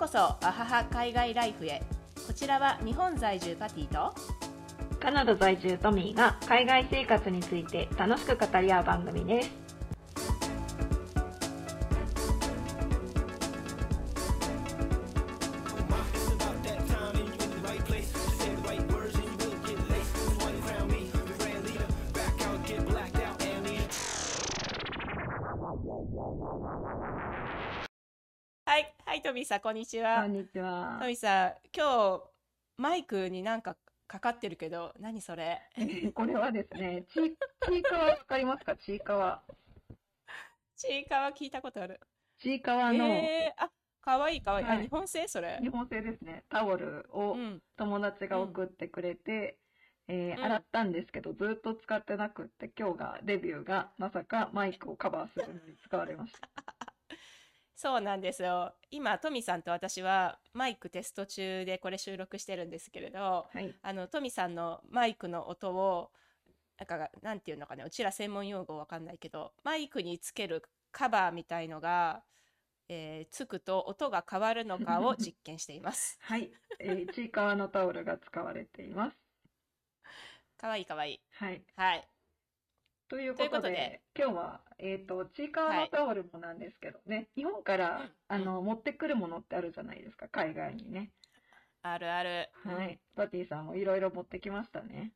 こそアハハ海外ライフへこちらは日本在住パティとカナダ在住トミーが海外生活について楽しく語り合う番組です。さんこんにちは。こんにちは。ト。ミーさん今日マイクになんかかかってるけど何それ？これはですね、ちちいかわわかりますか？ちいかわ。ちいかわ聞いたことある。ちいかわのえー、あかわいいかわいい、はい。あ日本製それ？日本製ですね、タオルをうん。友達が送ってくれて、えーうん。洗ったんですけど、ずっと使ってなくって、今日がデビューがまさかマイクをカバーするのに使われました。そうなんですよ今トミーさんと私はマイクテスト中でこれ収録してるんですけれどはい。あのトミさんのマイクの音をなんかなんていうのかねうちら専門用語わかんないけどマイクにつけるカバーみたいのが、えーつくと音が変わるのかを 実験しています。はい。えー、ちいかわのタオルが使われています。かわいいかわいい。はい。はい。ということで、ととで今日は、えっ、と、ちいかわのタオルもなんですけどね、日本から、うんあの、持ってくるものってあるじゃないですか、海外にね。あるある。はい。パティさんもいろいろ持ってきましたね。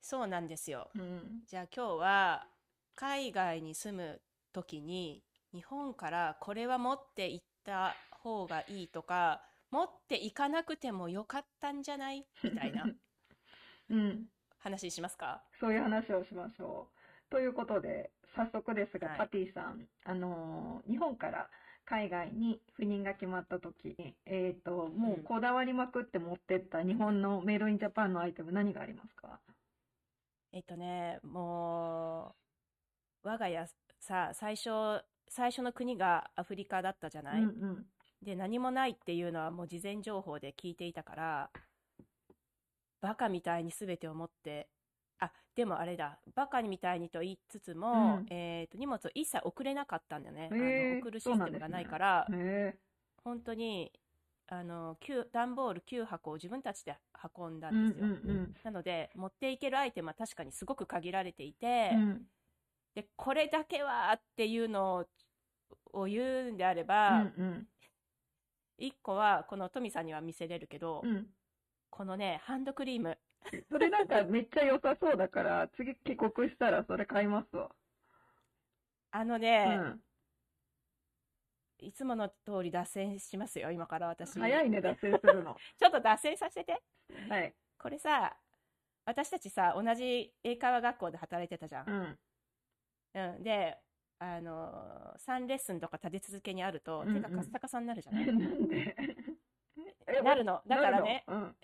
そうなんですよ。うん。じゃあ今日は海外に住む時に日本からこれは持って行った方がいいとか持っていかなくてもよかったんじゃない？みたいな うん。話しますか？そういう話をしましょう。ということで、早速ですが、はい。パティさん、あのー日本から海外に赴任が決まった時に、えっ、と、もうこだわりまくって持ってった日本のメイドインジャパンのアイテム何がありますか？えっとねもう我が家さ最初最初の国がアフリカだったじゃない、うんうん。で何もないっていうのはもう事前情報で聞いていたからバカみたいに全てを持ってあでもあれだ。バカみたいにと言いつつも、うん。えーと荷物を一切送れなかったんだよね、あの送るシステムがないから、へえ。本当にあの9段ボール9箱を自分たちで運んだうんんですよ、うんなので持っていけるアイテムは確かにすごく限られていて、うん。うんでこれだけはっていうのをを言うんであれうば、んうん。1個はこのトミさんには見せれるけど、うん。このねハンドクリーム それなんかめっちゃ良さそうだから、次帰国したらそれ買いますわ。うあのね、ん。いつもの通り脱線しますよ今から私早いね、脱線するの。ちょっと脱線させてはい。これさ私たちさ同じ英会話学校で働いてたじゃんう、ん。うん、であの3レッスンとか立て続けにあると、うんうん手がカッサカサになるじゃない、なんで？なるのだからねなるの？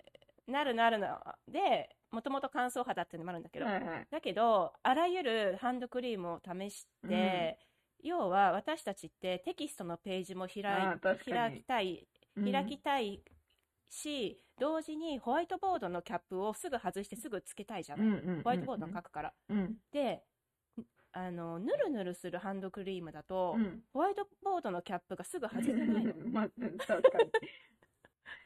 なるなるのでもともと乾燥肌っていうのもあるんだけど、うん。はいはい。だけどあらゆるハンドクリームを試して、要は私たちってテキストのページも開い開にきたいうん開きたいし、同時にホワイトボードのキャップをすぐ外してすぐつけたいじゃない、うんうんうんうんホワイトボードの書くから。うん。であのぬるぬるするハンドクリームだと、うん。ホワイトボードのキャップがすぐ外せないの まあ、確かに。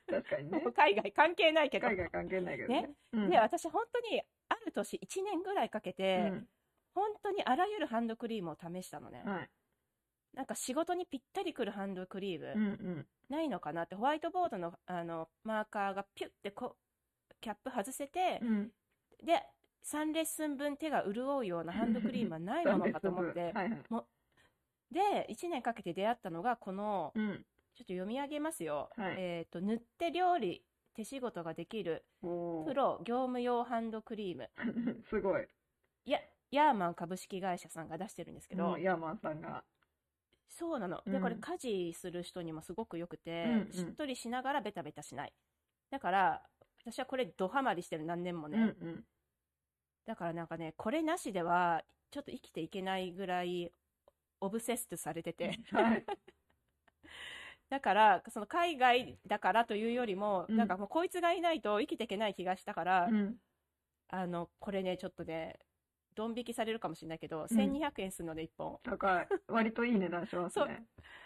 確かにね。海外関係ないけど。海外関係ないけどね。うんで私本当にある年1年ぐらいかけて、うん本当にあらゆるハンドクリームを試したのね、はい。なんか仕事にぴったりくるハンドクリーム、うんうん。ないのかなってホワイトボードのあのマーカーがピュッてこうキャップ外せて、うん。で3レッスン分手が潤うようなハンドクリームはないものかと思って はいはい。で1年かけて出会ったのがこのうん。ちょっと読み上げますよ、はいえっ、と塗って料理手仕事ができるプロ業務用ハンドクリーム すごい。やヤーマン株式会社さんが出してるんですけど、ヤーマンさんが。そうなの。で、うんこれ家事する人にもすごく良くて、うんうんしっとりしながらベタベタしない。だから、私はこれドハマりしてる何年もうんね。うん。だからなんかね、これなしではちょっと生きていけないぐらいオブセストされてて。はい。だから、その海外だからというよりも、うんなんかもうこいつがいないと生きていけない気がしたから、うん。あの、これね、ちょっとね、ドン引きされるかもしれないけど、うん1200円するので1本。高い。割といい値段しますね。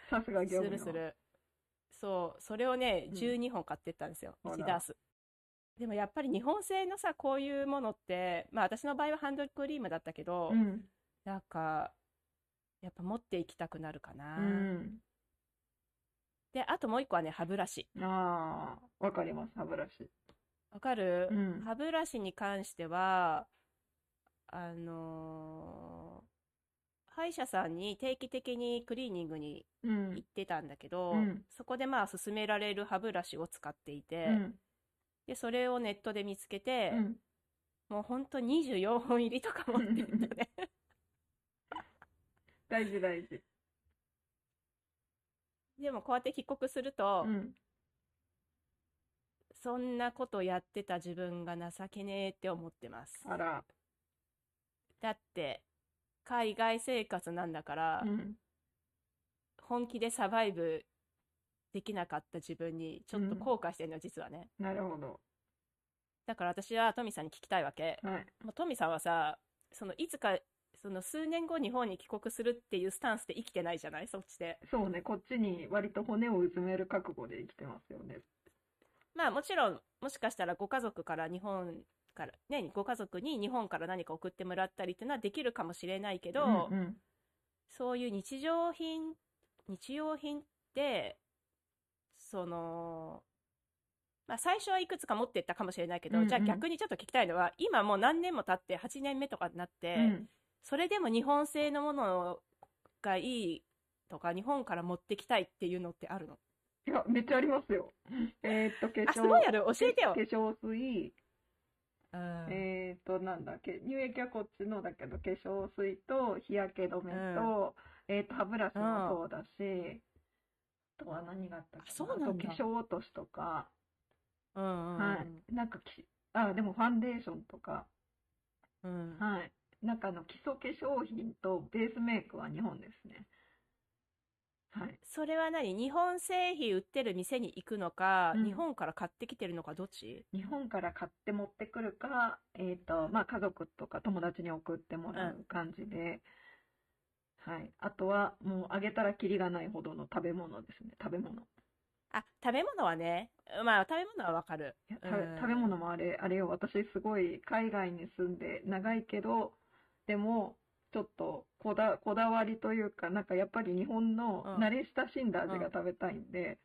さすが業務用するする。そう、それをね、うん12本買ってったんですよ。あら1ダース。でもやっぱり日本製のさ、こういうものって、まあ私の場合はハンドクリームだったけど、うん。なんか、やっぱ持っていきたくなるかな。うん。で、あともう一個はね、歯ブラシ。ああ、わかります、歯ブラシ。わかる、うん歯ブラシに関しては、あのー歯医者さんに定期的にクリーニングにうん行。ってたんだけど、うんそこでまあ勧められる歯ブラシを使っていて、うん。で、それをネットで見つけて、うん。もうほんと24本入りとか持ってったね。大事大事。でもこうやって帰国すると、うん。そんなことやってた自分が情けねえって思ってます。あら。だって、海外生活なんだから、うん。本気でサバイブできなかった自分にちょっと後悔してるの、実はね。なるほど。だから私はトミさんに聞きたいわけ。はい。もうトミさんはさ、そのいつか、その数年後日本に帰国するっていうスタンスで生きてないじゃない？そっちで。そうね、こっちに割と骨をうずめる覚悟で生きてますよね。まあもちろん、もしかしたらご家族から日本から、ね、ご家族に日本から何か送ってもらったりっていうのはできるかもしれないけど、うんうん。そういう日常品、日用品って、その、まあ最初はいくつか持ってったかもしれないけど、うんうんじゃあ逆にちょっと聞きたいのは、今もう何年も経って8年目とかになって、うん。それでも日本製のものがいいとか、日本から持ってきたいっていうのってあるの？いや、めっちゃありますよ。えーっと、化あ、す粧、ごいある教えてよ。化。粧水、うん。えーっと、なんだっけ、乳液はこっちのだけど、化粧水と日焼け止めと、えーっと、歯ブラシもそうだし、あとは何があったっけあそうなんだ。化粧落としとか、うんうんうん。はい。なんかき、あ、でもファンデーションとか、うん。はい。なんかあの、基礎化粧品とベースメイクは日本ですね。はい。それは何？日本製品売ってる店に行くのか、うん日本から買ってきてるのか、どっち？日本から買って持ってくるか、えっと、まあ、家族とか友達に送ってもらう感じで、はい。あとは、もうあげたらキリがないほどの食べ物ですね。食べ物。あ、食べ物はね、まあ食べ物はわかる。いや食べうん食べ物もあれ、あれよ、私すごい海外に住んで長いけど、でも、ちょっとこだ、こだわりというか、なんかやっぱり日本のうん慣れ親しんだ味が食べたいんで、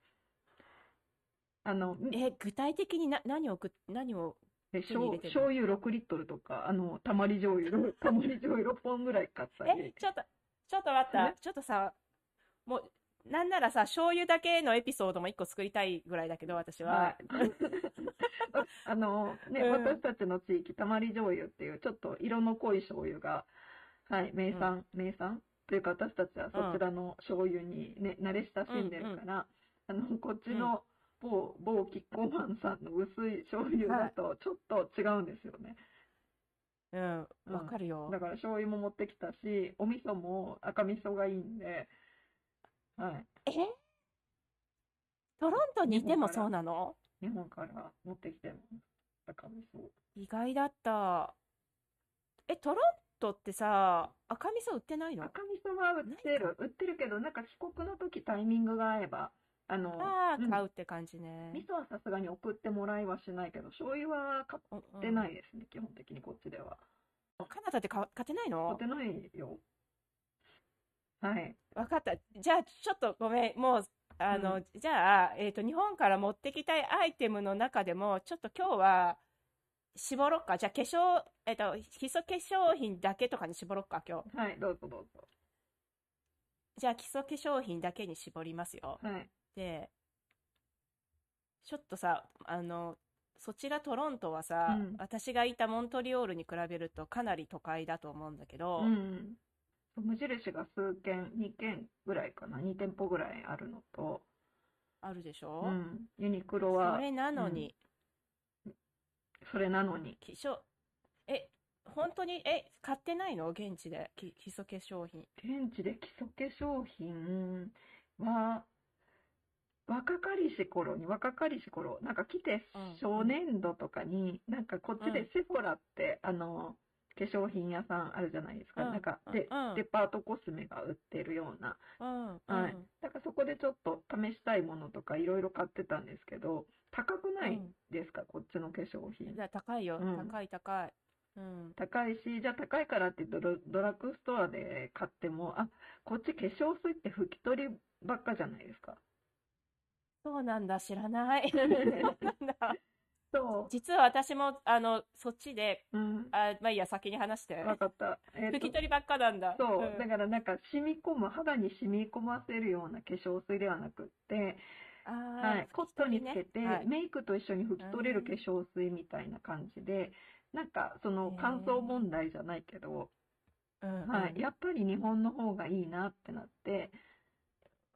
あの、え、具体的にな何をく、何を、で手に入れてるの？醤油6リットルとか、あの、たまり醤油、たまり醤油6本ぐらい買ったえり、。ちょっと、ちょっと待ったえ。ちょっとさ、もう、なんならさ、醤油だけのエピソードも一個作りたいぐらいだけど、私は。はい。あの、ね、うん。私たちの地域、たまり醤油っていう、ちょっと色の濃い醤油が、はい、名産、名産？というか、私たちはそちらの醤油にね、慣れ親しんでるから、あの、こっちの某、某キッコーマンさんの薄い醤油だと、ちょっと違うんですよね。うん、うんわかるよ。だ。から醤油も持ってきたし、お味噌も赤味噌がいいんで、はい。え？トロントにいてもそうなの？日本から持ってきてます。赤味噌。意外だった。え、トロントってさ、赤味噌売ってないの？赤味噌は売ってる。売ってるけど、なんか帰国の時タイミングが合えば、あの、ああ、うん買うって感じね。味噌はさすがに送ってもらいはしないけど、醤油は買うんってないですね、基本的にこっちでは。カナダって買買ってない買のってないよ。はい。わかった。じゃあ、ちょっとごめん。もう、あの、うじゃあ、えっと、日本から持ってきたいアイテムの中でも、ちょっと今日は、絞ろっか。じゃあ、化粧、えっと、基礎化粧品だけとかに絞ろっか、今日。はい、どうぞどうぞ。じゃあ、基礎化粧品だけに絞りますよ。はい。で、ちょっとさ、あの、そちらトロントはさ、うん私がいたモントリオールに比べるとかなり都会だと思うんだけど、うん。無印が数軒、2軒ぐらいかな、2店舗ぐらいあるのと、あるでしょ、うん。ユニクロは。そ、れなのに、それなのに。化粧、え、本当に、え、買ってないの？現地で、き基礎化粧品。現地で基礎化粧品は、若かりし頃に、若かりし頃、なんか来てうん。初年度とかに、なんかこっちでセフォラって、あの、化粧品屋さんあるじゃないですか。うんなんか、で、うんデパートコスメが売ってるような。うん。はいうんだからそこでちょっと試したいものとかいろいろ買ってたんですけど、高くないですか、こっちの化粧品じ。ゃあ高いよ。うん高い高い。うん。高いし、じゃあ高いからってドラドラッグストアで買っても、あ、こっち化粧水って拭き取りばっかじゃないですか。そうなんだ、知らない。なんだ。そ実は私も、あの、そっちで、う。うん。あ、まあいいや、先に話して。わかった。えっ拭とき取りばっかなんだ。そう、んだからなんか染み込む、肌に染み込ませるような化粧水ではなくって、はい、コットンにつけて、はいメイクと一緒に拭き取れる化粧水みたいな感じで、なんかその乾燥問題じゃないけど、うんはい、やっぱり日本の方がいいなってなって、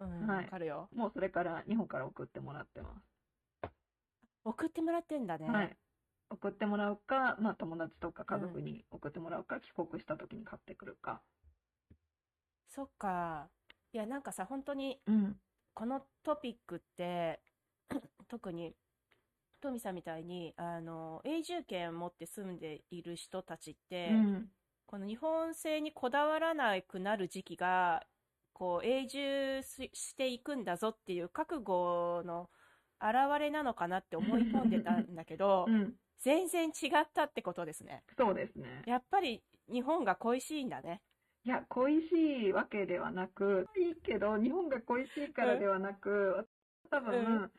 うん、はいわかるよ。もうそれから日本から送ってもらってま送ってもらってんだね。す。はい。送ってもらうか、まあ友達とか家族に送ってもらうか、帰国した時に買ってくるか。そっか。いや、なんかさ、本当に、うん。このトピックって、特に、トミさんみたいに、あの、永住権持って住んでいる人たちって、うん。この日本製にこだわらなくなる時期が、こう、永住ししていくんだぞっていう覚悟の表れなのかなって思い込んでたんだけど う、ん。全然違ったってことですね。そうですね。やっぱり日本が恋しいんだね。いや、恋しいわけではなく、いいけど、日本が恋しいからではなく、多分、うん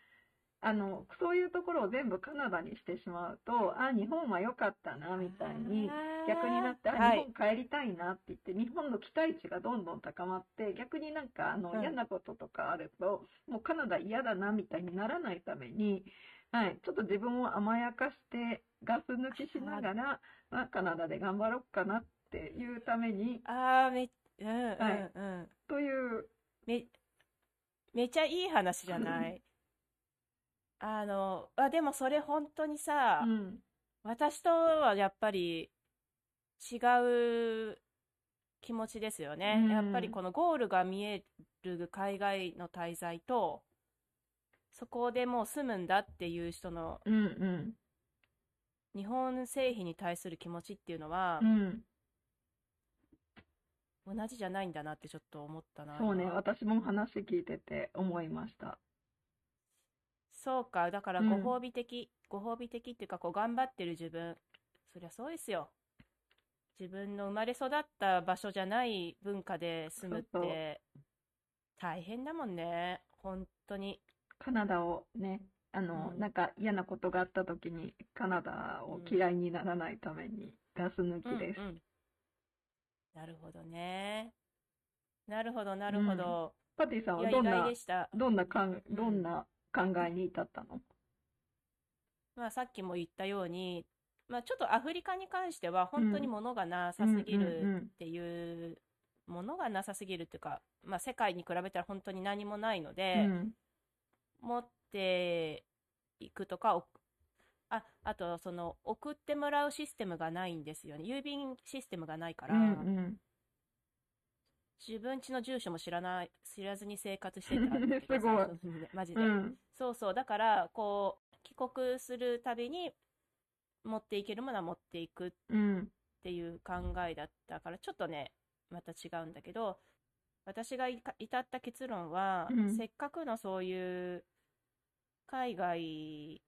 あの、そういうところを全部カナダにしてしまうと、あ、日本は良かったな、みたいに、逆になって、あ、はい日本帰りたいなって言って、日本の期待値がどんどん高まって、逆になんか、あの、うん嫌なこととかあると、もうカナダ嫌だな、みたいにならないために、はい、ちょっと自分を甘やかして、ガス抜きしながら、まあ、カナダで頑張ろうかなっていうために、ああ、め、うんうんはいうん。という、め、めっちゃいい話じゃない？あの、あ、でもそれ本当にさ、うん、私とはやっぱり違う気持ちですよね。うんやっぱりこのゴールが見える海外の滞在と、そこでもう住むんだっていう人のうん、うん、日本製品に対する気持ちっていうのはうん。同じじゃないんだなってちょっと思ったな。そうね、今私も話聞いてて思いました。そうか。だからうんご褒美的、ご褒美的っていうか、こう頑張ってる自分。そりゃそうですよ。自分の生まれ育った場所じゃない文化で住むっそうそうて大変だもんね。本当に。カナダをね、あの、うんなんか嫌なことがあった時に、カナダを嫌いにならないために、ガス抜きですうん。うん。なるほどね。なるほど、なるほど。パティさんいや、はどんな意外で、した。どんなかん、どんな考えに至ったの？まあ、さっきも言ったように、まあ、ちょっとアフリカに関しては本当に物がなさすぎるうんっていう、物がなさすぎるっていうか、まあ、世界に比べたら本当に何もないので、うん、持っていくとか、おあ、あと、その、送ってもらうシステムがないんですよね。郵便システムがないから、うん、うん。自分家の住所も知らない、知らずに生活してたんだけどすごいさマジで。うん、そうそう。だから、こう、帰国するたびに、持っていけるものは持っていくっうん、ていう考えだったから、ちょっとね、また違うんだけど、私が至った結論は、うんせっかくのそういう海外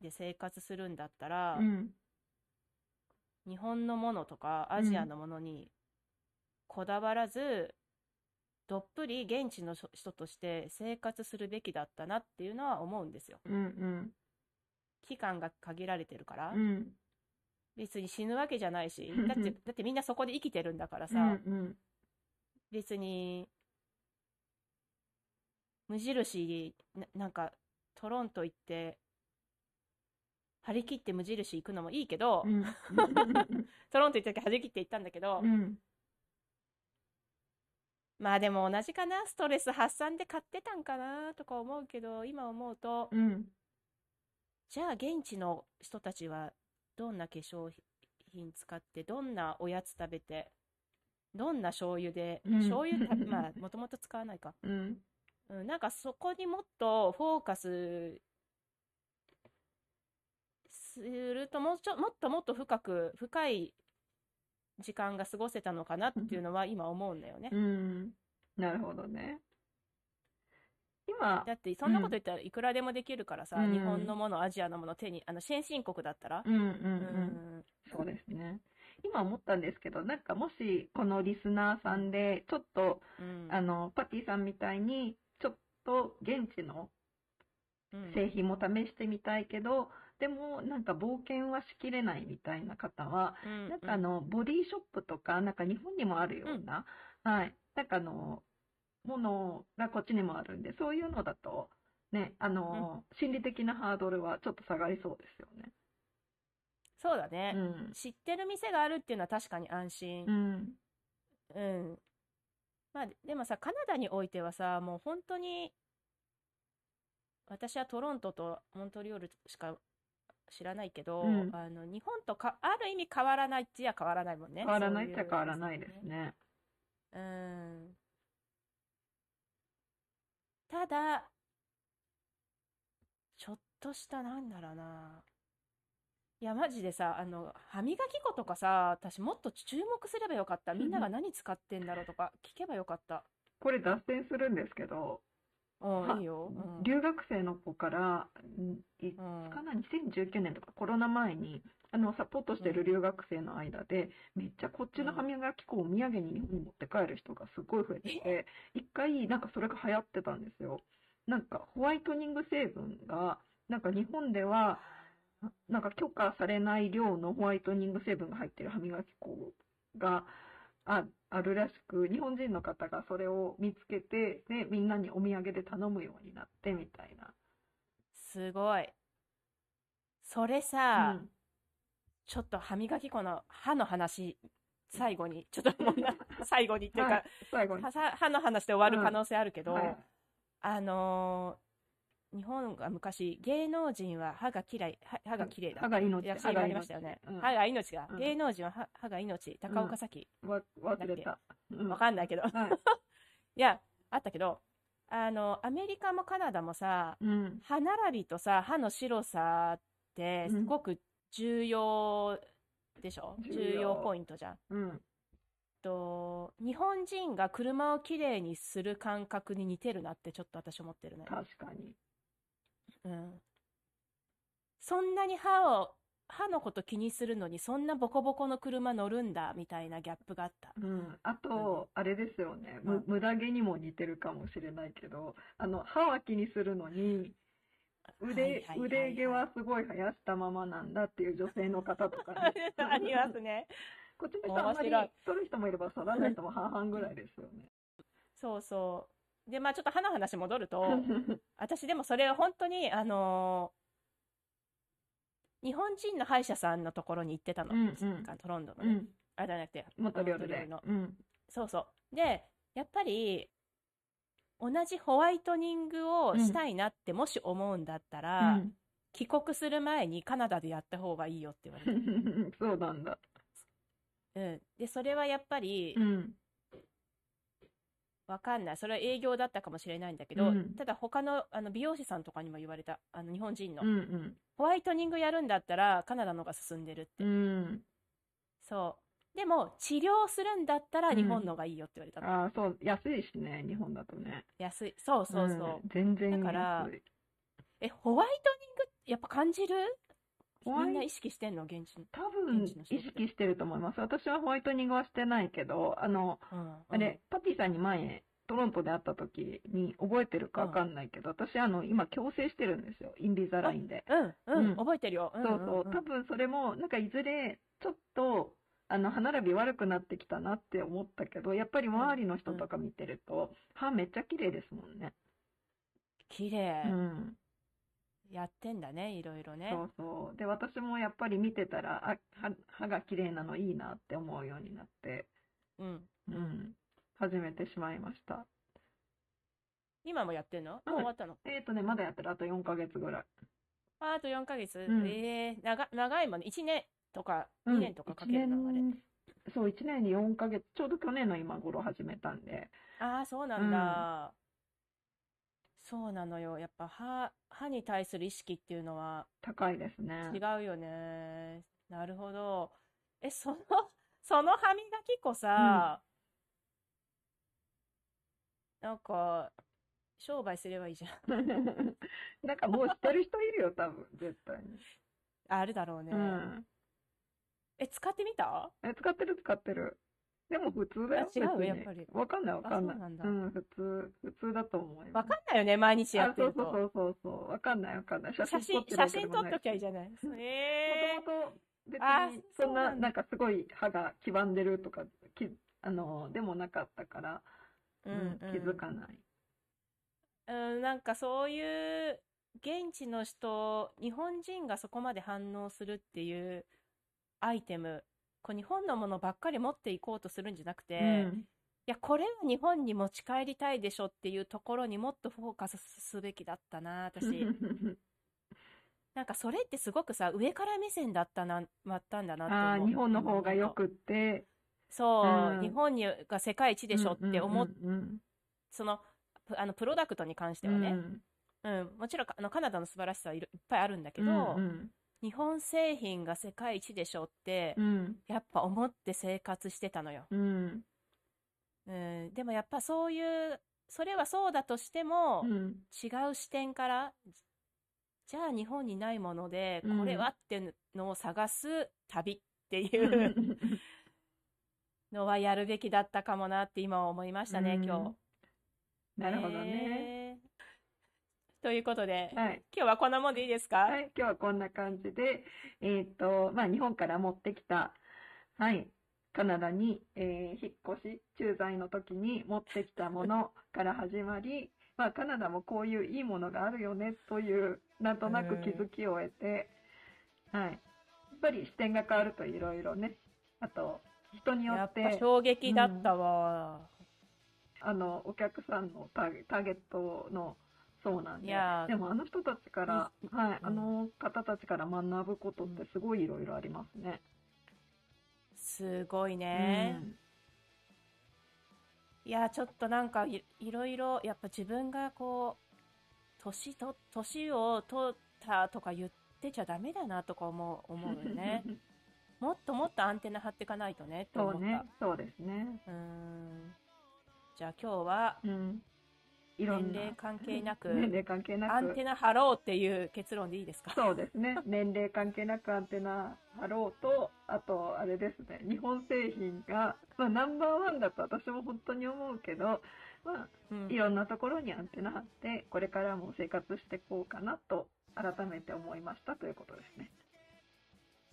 で生活するんだったら、うん、日本のものとかアジアのものにこだわらず、どっぷり現地の人として生活するべきだったなっていうのは思うんですよ。うん、うん、期間が限られてるから。うん、別に死ぬわけじゃないし、うん。だって、だってみんなそこで生きてるんだからうさ、ん、別に、無印な、なんか、トロント行って、張り切って無印行くのもいいけど、うん、トロント行った時張り切って行ったんだけど、うん、まあでも同じかな、ストレス発散で買ってたんかなとか思うけど、今思うと、うん、じゃあ現地の人たちはどんな化粧品使って、どんなおやつ食べて、どんな醤油で、うん。醤油た、まあもともと使わないか。うん、うん、なんかそこにもっとフォーカスするともうちょ、もっともっと深く、深い時間が過ごせたのかなっていうのは今思うんだよねう。ん。なるほどね。今だ、ってそんなこと言ったらいくらでもできるからさ、うん日本のもの、アジアのもの手に、あの先進国だったら、うんうんう。うんんそうですね。今思ったんですけど、なんかもし、このリスナーさんで、ちょっと、うんあの、パティさんみたいに、ちょっと現地のうん製品も試してみたいけど、でも、なんか冒険はしきれないみたいな方は、うんなんかあの、ボディショップとか、なんか日本にもあるような、はい。なんかあの、ものがこっちにもあるんで、そういうのだと、ね、あの、心理的なハードルはちょっと下がりそうですよね。そうだね、うん。知ってる店があるっていうのは確かに安心う。ん。うん。まあ、でもさ、カナダにおいてはさ、もう本当に、私はトロントとモントリオールしか知らないけど、うんあの、日本とか、ある意味変わらないっちゃ変わらないもんね。変わらないっちゃ変わらないですね。うん。ただ、ちょっとした、なんだろうな。いや、マジでさ、あの、歯磨き粉とかさ、私もっと注目すればよかった。みんなが何使ってんだろうとか聞けばよかった。これ脱線するんですけど、うん、いいよ。うん。留学生の子から、んいつうんかな、2019年とかコロナ前に、あの、サポートしてる留学生の間で、めっちゃこっちの歯磨き粉をお土産に日本に持って帰る人がすごい増えてて、一回なんかそれが流行ってたんですよ。なんかホワイトニング成分が、なんか日本では、なんか許可されない量のホワイトニング成分が入ってる歯磨き粉がああるらしく、日本人の方がそれを見つけて、で、みんなにお土産で頼むようになってみたいな。すごい。それうさ、んちょっと歯磨き粉の歯の話、最後に、ちょっともうな、最後にっていうかはい、最後に。歯歯の話で終わる可能性あるけど、はいあのー日本が昔、芸能人は歯が嫌い、歯歯が綺麗だ。歯が命、約束がありましたよね。うん歯が命が。うん芸能人は歯歯が命。高岡早紀。わ忘れた。うんわかんないけど。はい。いや、あったけど、あの、アメリカもカナダもさ、うん。歯並びとさ、歯の白さってすごく重要でしょ、重要ポイントじゃん。と、日本人が車をきれいにする感覚に似てるなってちょっと私思ってるね。確かに。うん。そんなに歯を、歯のこと気にするのにそんなボコボコの車乗るんだみたいなギャップがあった。うん。あと、あれですよね。むうん無駄毛にも似てるかもしれないけど、あの、歯は気にするのに、腕、腕毛はすごい生やしたままなんだっていう女性の方とかね ありますね。こっちの人あんまり取る人もいれば取らない人も半々ぐらいですよね。そうそう。で、まあちょっと歯の話戻ると、私でもそれは本当に、あのー日本人の歯医者さんのところに行ってたの。うんうんトロンドのね。うん。あ、じゃなくて、モントリオールでモントリオールの。うん。そうそう。で、やっぱり、同じホワイトニングをしたいなってもし思うんだったら、うん帰国する前にカナダでやった方がいいよって言われて。そうなんだ。うん。で、それはやっぱりう、ん。わかんない。それは営業だったかもしれないんだけど、うんただ他のあの美容師さんとかにも言われた。あの日本人の。うんうん。ホワイトニングやるんだったらカナダの方が進んでるって。うん。そう。でも、治療するんだったらうん日本の方がいいよって言われたの。ああ、そう、安いしね、日本だとね。安い。そうそうそう。ん全然だから安い。え、ホワイトニングやっぱ感じる？みんな意識してんの？現地の。多分意識してると思います。私はホワイトニングはしてないけど、あの、うん。あれ、パティさんに前、トロントで会った時に覚えてるかわかんないけど、私あの、今矯正してるんですよ。インビザラインで。うん、うん、うん覚えてるよ。うんそうそう。んん多分それも、なんかいずれ、ちょっと、あの、歯並び悪くなってきたなって思ったけど、やっぱり周りの人とか見てると、歯めっちゃ綺麗ですもんね。綺麗、うん。やってんだね、いろいろね。そうそう。で、私もやっぱり見てたら、あ、歯、歯が綺麗なのいいなって思うようになって、うん。うん。始めてしまいました。今もやってんの？もう終わったの？えっとね、まだやってる。あと4ヶ月ぐらい。ああと4ヶ月、んええ長長いもんね。1年とかうん2年とかかけるの、あれ。一年そう、1年に4ヶ月、ちょうど去年の今頃始めたんで。ああ、そうなんだ。そうなのよ。やっぱ歯、歯に対する意識っていうのは高いですね。違うよね。なるほど。え、その、その歯磨き粉さ、なんか、商売すればいいじゃん。なんかもう知ってる人いるよ、多分、絶対に。あるだろうね。うん。え、使ってみた？え、使ってる使ってる。でも普通だよ。あ違う？やっぱりわかんないわかんない。うなん普通、普通だと思います。わかんないよね、毎日やってると。あ、そうそうそうそう。わかんないわかんない。写写真、写真撮っときゃいいじゃない？えもともと別あにそんな、なんかすごい歯が黄ばんでるとか、きあの、でもなかったから、ー、うん気づかない。うん、なんかそういう現地の人、日本人がそこまで反応するっていうアイテム、こう日本のものばっかり持っていこうとするんじゃなくて、うん。いや、これは日本に持ち帰りたいでしょっていうところにもっとフォーカスすべきだったな、私。なんかそれってすごくさ、上から目線だったな、まったんだなって。日本の方がよくって、そう、うん。日本にが世界一でしょって思っ、うんうんその、プあの、プロダクトに関してうんはね、うん、もちろんあのカナダの素晴らしさはいっぱいあるんだけうど、んうん日本製品が世界一でしょって、うんやっぱ思って生活してたのよ。うんうん、でもやっぱそういう、それはそうだとしても、うん違う視点から、じゃあ日本にないもので、うんこれはっていうのを探す旅っていうのはやるべきだったかもなって今思いましたね、うん今日。なるほどね。ね。ということで、はい。今日はこんなもんでいいですか？はい、今日はこんな感じで、えっと、まあ、日本から持ってきた、はい、カナダに、えー引っ越し、駐在の時に持ってきたもの から始まり、まあ、カナダもこういういいものがあるよねという、なんとなく気づきを得て、はい。やっぱり視点が変わるといろいろね、あと、人によっ、やってぱ衝撃だったわ。あの、お客さんのターゲットの、そうなんで。でもあの人たちから、はい、うんあの方たちから学ぶことってすごいいろいろありますね。すごいね。いや、ちょっとなんかい、いろいろ、やっぱ自分がこう、年と、年を取ったとか言ってちゃダメだなとか思う、思うよね。もっともっとアンテナ張っていかないとねって思った。そうね、そうですね。うーん。じゃあ今日は、うん。いろんな。年齢関係なく 年齢関係なく。アンテナ張ろうっていう結論でいいですか？そうですね。年齢関係なくアンテナ張ろうと、あと、あれですね、日本製品が、まあ、ナンバーワンだと私も本当に思うけど、まあ、うんいろんなところにアンテナ張って、これからも生活していこうかなと、改めて思いましたということですね。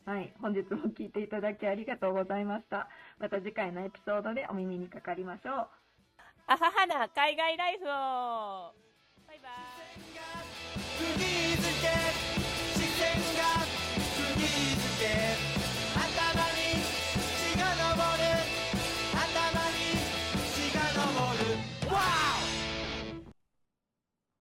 はい。本日も聞いていただきありがとうございました。また次回のエピソードでお耳にかかりましょう。アハハな海外ライフを。バイバイ。